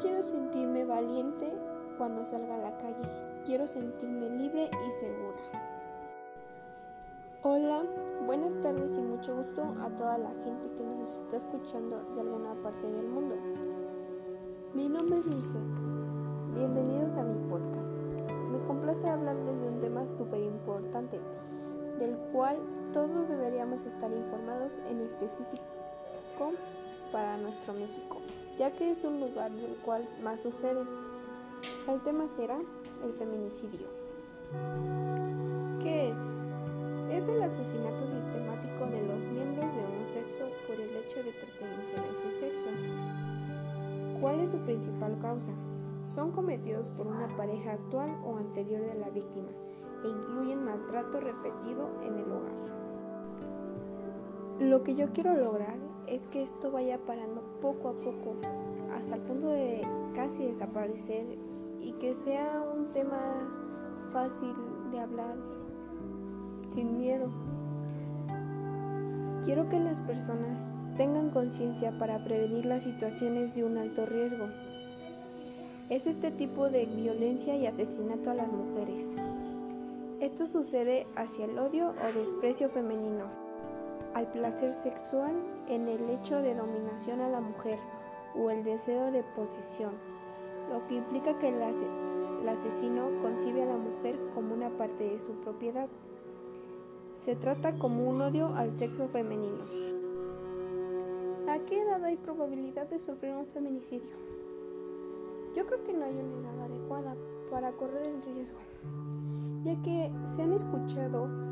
quiero sentirme valiente cuando salga a la calle. Quiero sentirme libre y segura. Hola, buenas tardes y mucho gusto a toda la gente que nos está escuchando de alguna parte del mundo. Mi nombre es Lise. Bienvenidos a mi podcast. Me complace hablarles de un tema súper importante, del cual todos deberíamos estar informados en específico para nuestro México, ya que es un lugar del cual más sucede. El tema será el feminicidio. ¿Qué es? Es el asesinato sistemático de los miembros de un sexo por el hecho de pertenecer a ese sexo. ¿Cuál es su principal causa? Son cometidos por una pareja actual o anterior de la víctima e incluyen maltrato repetido en el hogar. Lo que yo quiero lograr es que esto vaya parando poco a poco hasta el punto de casi desaparecer y que sea un tema fácil de hablar sin miedo. Quiero que las personas tengan conciencia para prevenir las situaciones de un alto riesgo. Es este tipo de violencia y asesinato a las mujeres. Esto sucede hacia el odio o desprecio femenino, al placer sexual en el hecho de dominación a la mujer o el deseo de posición, lo que implica que el, asesino concibe a la mujer como una parte de su propiedad. Se trata como un odio al sexo femenino. ¿A qué edad hay probabilidad de sufrir un feminicidio? Yo creo que no hay una edad adecuada para correr el riesgo, ya que se han escuchado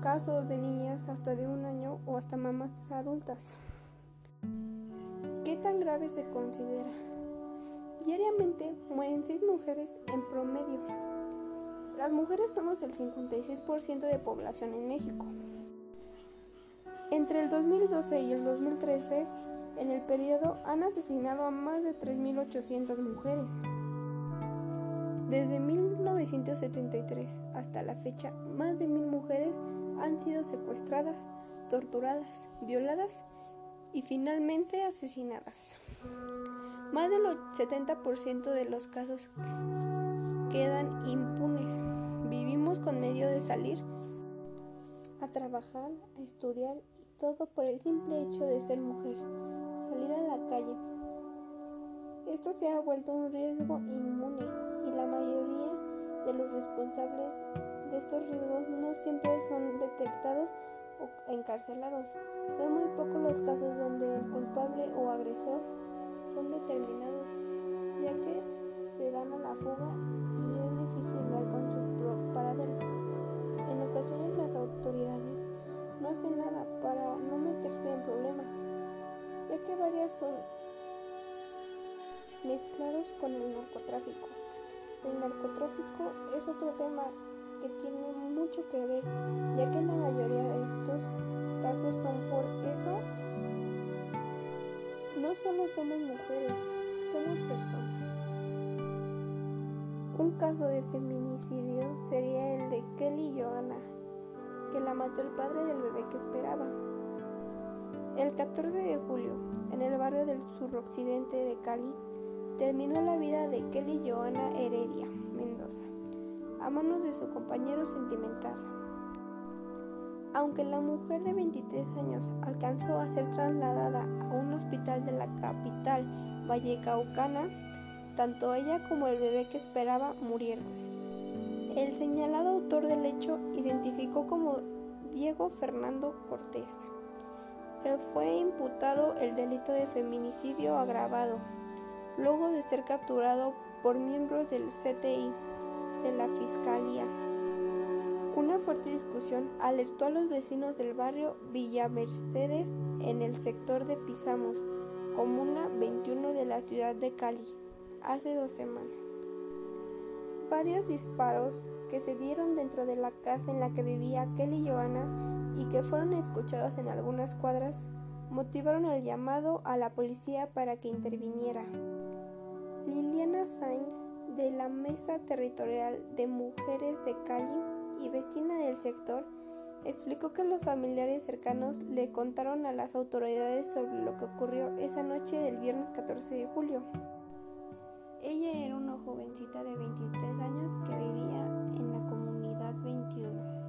casos de niñas hasta de un año o hasta mamás adultas. ¿Qué tan grave se considera? Diariamente mueren 6 mujeres en promedio. Las mujeres somos el 56% de población en México. Entre el 2012 y el 2013, en el periodo han asesinado a más de 3.800 mujeres. Desde 1973 hasta la fecha, más de mil mujeres han sido secuestradas, torturadas, violadas y finalmente asesinadas. Más del 70% de los casos quedan impunes. Vivimos con medio de salir a trabajar, a estudiar y todo por el simple hecho de ser mujer, salir a la calle. Esto se ha vuelto un riesgo inmune y la mayoría de los responsables de estos riesgos no siempre son detectados o encarcelados. Son muy pocos los casos donde el culpable o agresor son determinados, ya que se dan a la fuga y es difícil dar con su paradero. En ocasiones las autoridades no hacen nada para no meterse en problemas, ya que varias son mezclados con el narcotráfico. El narcotráfico es otro tema que tiene mucho que ver, ya que la mayoría de estos casos son por eso. No solo somos mujeres, somos personas. Un caso de feminicidio sería el de Kelly Johanna, que la mató el padre del bebé que esperaba. El 14 de julio, en el barrio del suroccidente de Cali, terminó la vida de Kelly Johanna Heredia manos de su compañero sentimental. Aunque la mujer de 23 años alcanzó a ser trasladada a un hospital de la capital vallecaucana, tanto ella como el bebé que esperaba murieron. El señalado autor del hecho identificó como Diego Fernando Cortés. Él fue imputado el delito de feminicidio agravado, luego de ser capturado por miembros del CTI de la Fiscalía. Una fuerte discusión alertó a los vecinos del barrio Villa Mercedes en el sector de Pisamos, comuna 21 de la ciudad de Cali, hace dos semanas. Varios disparos que se dieron dentro de la casa en la que vivía Kelly Johanna y que fueron escuchados en algunas cuadras motivaron el llamado a la policía para que interviniera. Liliana Sainz de la Mesa Territorial de Mujeres de Cali y vecina del sector, explicó que los familiares cercanos le contaron a las autoridades sobre lo que ocurrió esa noche del viernes 14 de julio. Ella era una jovencita de 23 años que vivía en la comunidad 21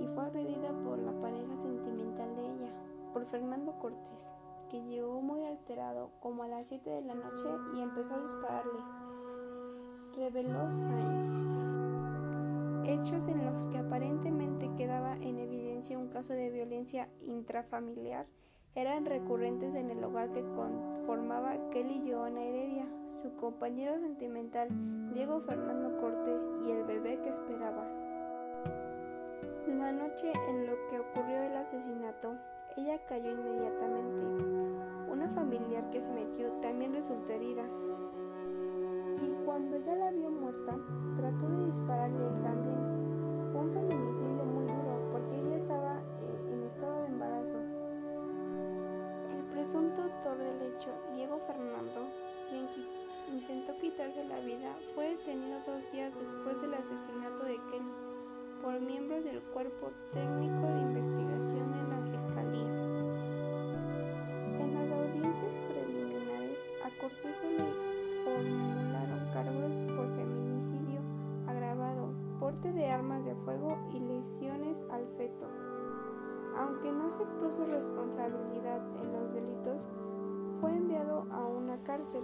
y fue agredida por la pareja sentimental de ella, por Fernando Cortés, que llegó muy alterado como a las 7 de la noche y empezó a dispararle. Reveló Sainz. Hechos en los que aparentemente quedaba en evidencia un caso de violencia intrafamiliar eran recurrentes en el hogar que conformaba Kelly Joana Heredia, su compañero sentimental Diego Fernando Cortés y el bebé que esperaba. La noche en lo que ocurrió el asesinato, ella cayó inmediatamente. Una familiar que se metió también resultó herida. Y cuando ya la vio muerta, trató de dispararle él también. Fue un feminicidio muy duro porque ella estaba eh, en estado de embarazo presunto autor del hecho, Diego Fernando, quien intentó quitarse la vida, fue detenido dos días después del asesinato de Kelly por miembros del Cuerpo Técnico de Cortés se le formularon cargos por feminicidio agravado, porte de armas de fuego y lesiones al feto. Aunque no aceptó su responsabilidad en los delitos, fue enviado a una cárcel.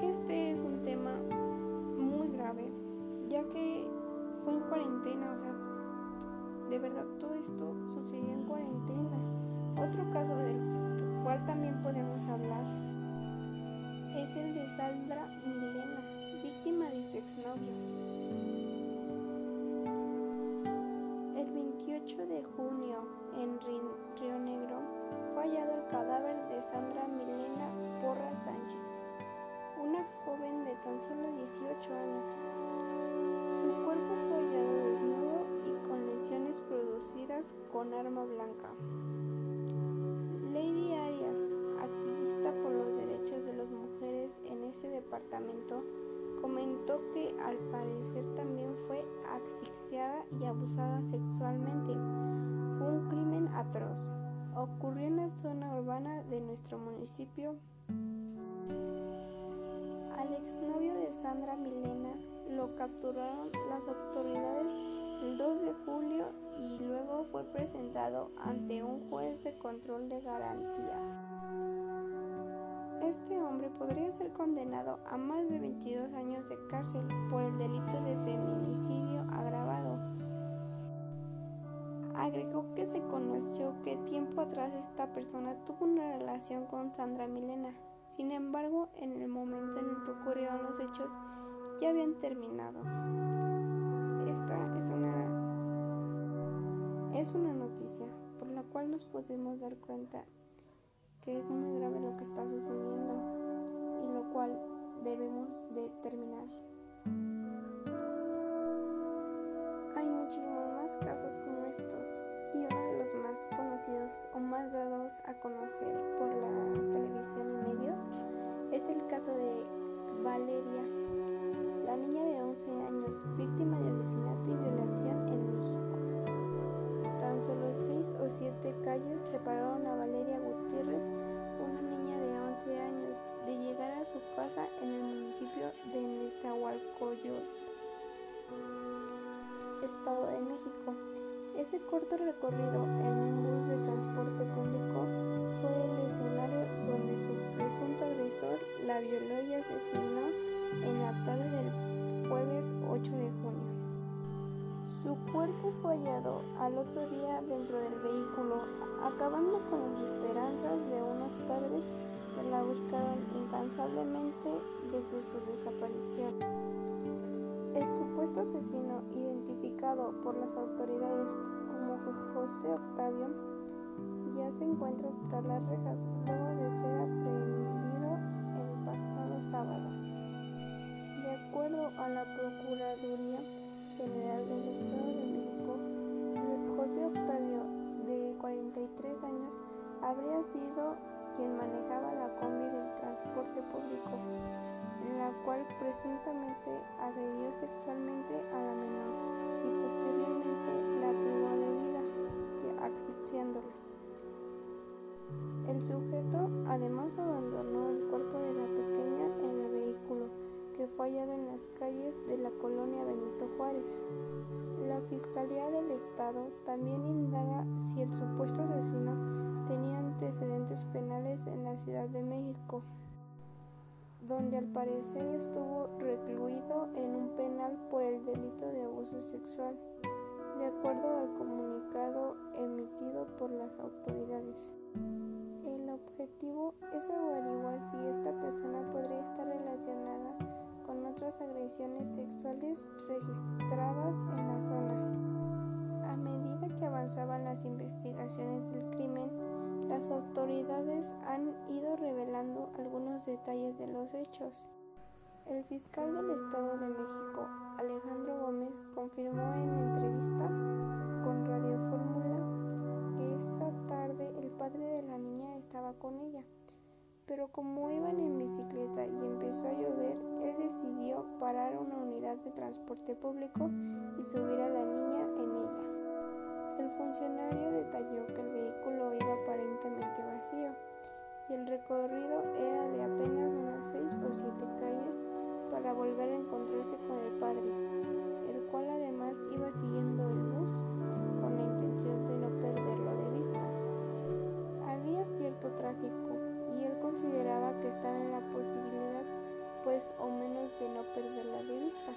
Este es un tema muy grave, ya que fue en cuarentena, o sea, de verdad todo esto sucedió en cuarentena. Otro caso del cual también podemos hablar es el de Sandra Milena, víctima de su exnovio. 8 de junio, en Río Negro, fue hallado el cadáver de Sandra Milena Porra Sánchez, una joven de tan solo 18 años. Su cuerpo fue hallado desnudo y con lesiones producidas con arma blanca. Lady Arias, activista por los derechos de las mujeres en ese departamento, comentó que al parecer también fue asfixiada y abusada sexualmente. Fue un crimen atroz. Ocurrió en la zona urbana de nuestro municipio. Al exnovio de Sandra Milena lo capturaron las autoridades el 2 de julio y luego fue presentado ante un juez de control de garantías. Este hombre podría ser condenado a más de 22 años de cárcel por el delito de feminicidio agravado. Agregó que se conoció que tiempo atrás esta persona tuvo una relación con Sandra Milena. Sin embargo, en el momento en el que ocurrieron los hechos, ya habían terminado. Es una es una noticia por la cual nos podemos dar cuenta que es muy grave lo que está sucediendo y lo cual debemos de terminar. Hay muchísimos más casos como estos y uno de los más conocidos o más dados a conocer por la televisión y medios es el caso de Valeria, la niña de 11 años víctima de asesinato y violación en México. Tan solo 6 o 7 calles separaron a Valeria Gutiérrez, una niña de 11 años, de llegar a su casa en el municipio de Nezahualcóyotl, Estado de México. Ese corto recorrido en un bus de transporte público fue el escenario donde su presunto agresor la violó y asesinó en la tarde del jueves 8 de junio. Su cuerpo fue hallado al otro día dentro del vehículo, acabando con las esperanzas de unos padres que la buscaron incansablemente desde su desaparición. El supuesto asesino, identificado por las autoridades como José Octavio, ya se encuentra tras las rejas luego de ser aprehendido el pasado sábado. Acuerdo a la Procuraduría, General del Estado de México, José Octavio, de 43 años, habría sido quien manejaba la combi del transporte público, la cual presuntamente agredió sexualmente a la menor y posteriormente la privó de vida, asfixiándola. El sujeto además abandonó el cuerpo de la pequeña en vehículo fue hallado en las calles de la colonia Benito Juárez. La Fiscalía del Estado también indaga si el supuesto asesino tenía antecedentes penales en la Ciudad de México, donde al parecer estuvo recluido en un penal por el delito de abuso sexual, de acuerdo al comunicado emitido por las autoridades. El objetivo es averiguar si esta persona agresiones sexuales registradas en la zona. A medida que avanzaban las investigaciones del crimen, las autoridades han ido revelando algunos detalles de los hechos. El fiscal del Estado de México, Alejandro Gómez, confirmó en entrevista con Radio Fórmula que esa tarde el padre de la niña estaba con ella. Pero como iban en bicicleta y empezó a llover, él decidió parar una unidad de transporte público y subir a la niña en ella. El funcionario detalló que el vehículo iba aparentemente vacío y el recorrido era de apenas unas seis o siete calles para volver a encontrarse con el padre, el cual además iba siguiendo el bus con la intención de no perderlo de vista. Había cierto tráfico consideraba que estaba en la posibilidad pues o menos de no perderla de vista.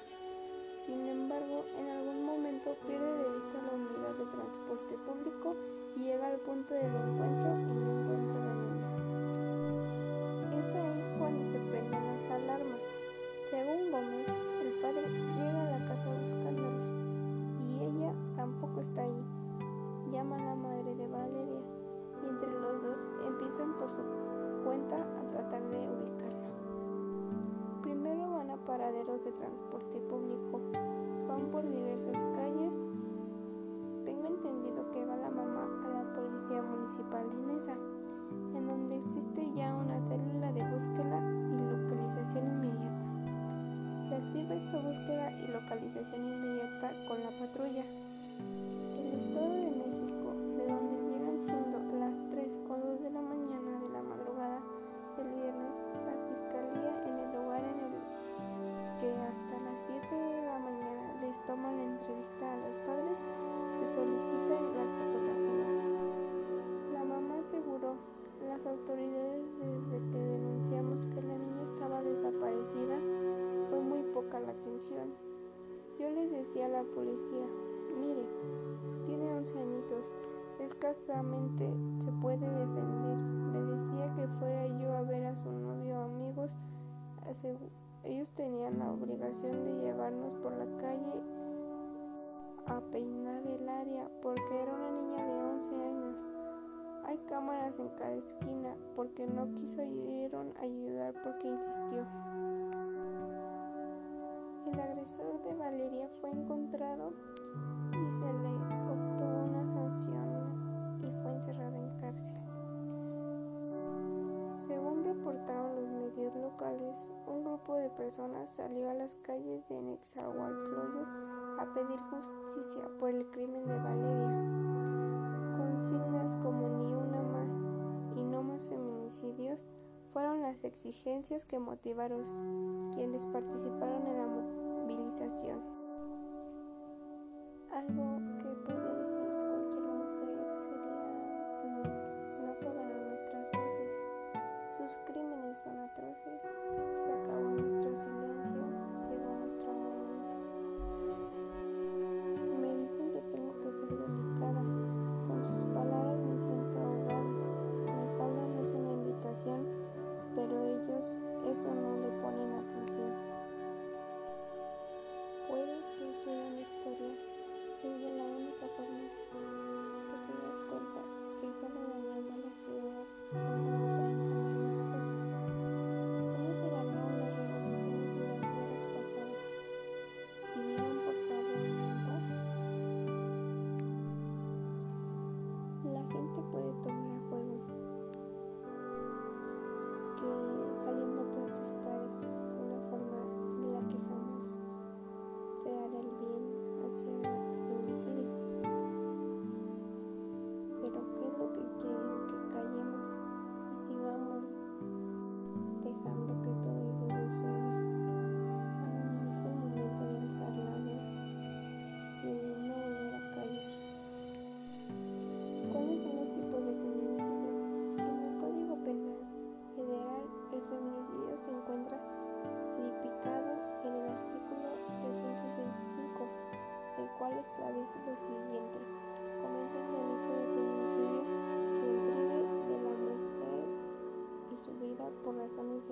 Sin embargo, en algún momento pierde de vista la unidad de transporte público y llega al punto del encuentro y no encuentra la niña. Es ahí cuando se prenden las alarmas. Según Gómez, el padre llega a la casa buscándola y ella tampoco está ahí. Llama a la madre de Valeria y entre los dos empiezan por su cuenta a tratar de ubicarla. Primero van a paraderos de transporte público, van por diversas calles. Tengo entendido que va la mamá a la policía municipal de Nesa, en donde existe ya una célula de búsqueda y localización inmediata. Se activa esta búsqueda y localización inmediata con la patrulla. El Estado de decía la policía, mire, tiene 11 añitos, escasamente se puede defender. Me decía que fuera yo a ver a su novio amigos. Ellos tenían la obligación de llevarnos por la calle a peinar el área porque era una niña de 11 años. Hay cámaras en cada esquina porque no quisieron ayudar porque insistió. Agresor de Valeria fue encontrado y se le obtuvo una sanción y fue encerrado en cárcel. Según reportaron los medios locales, un grupo de personas salió a las calles de Nezahualcóyotl a pedir justicia por el crimen de Valeria. Consignas como ni una más y no más feminicidios fueron las exigencias que motivaron quienes participaron en la Algo que puede decir cualquier mujer sería no apagarán nuestras voces. Sus crímenes que solo dañando a la ciudad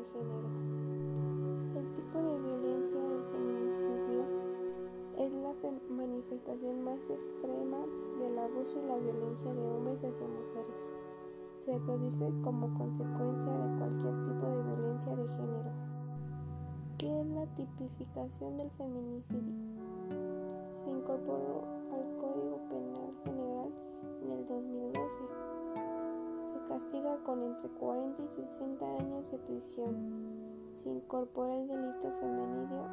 género. El tipo de violencia del feminicidio es la manifestación más extrema del abuso y la violencia de hombres hacia mujeres. Se produce como consecuencia de cualquier tipo de violencia de género. ¿Qué es la tipificación del feminicidio? Se incorporó al Código Penal General en el 2012. Castiga con entre 40 y 60 años de prisión. Se incorpora el delito feminicidio,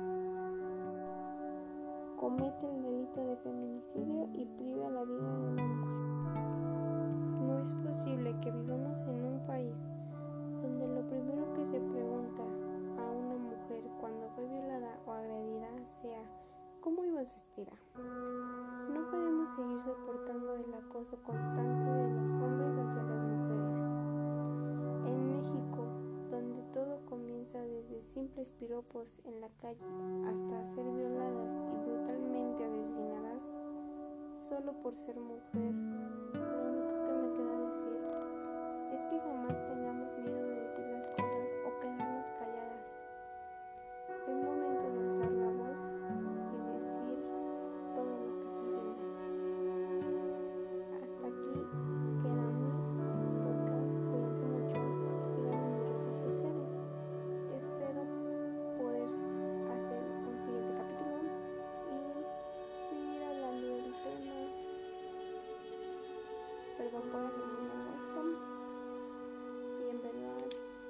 comete el delito de feminicidio y priva la vida de una mujer. No es posible que vivamos en un país donde lo primero que se pregunta a una mujer cuando fue violada o agredida sea ¿cómo ibas vestida? No podemos seguir soportando el acoso constante de los hombres hacia las mujeres. Simples piropos en la calle hasta ser violadas y brutalmente asesinadas, solo por ser mujer,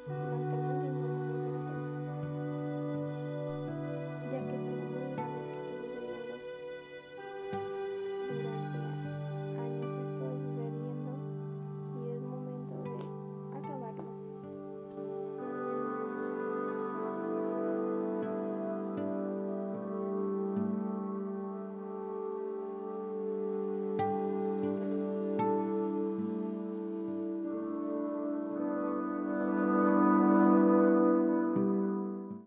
Thank you.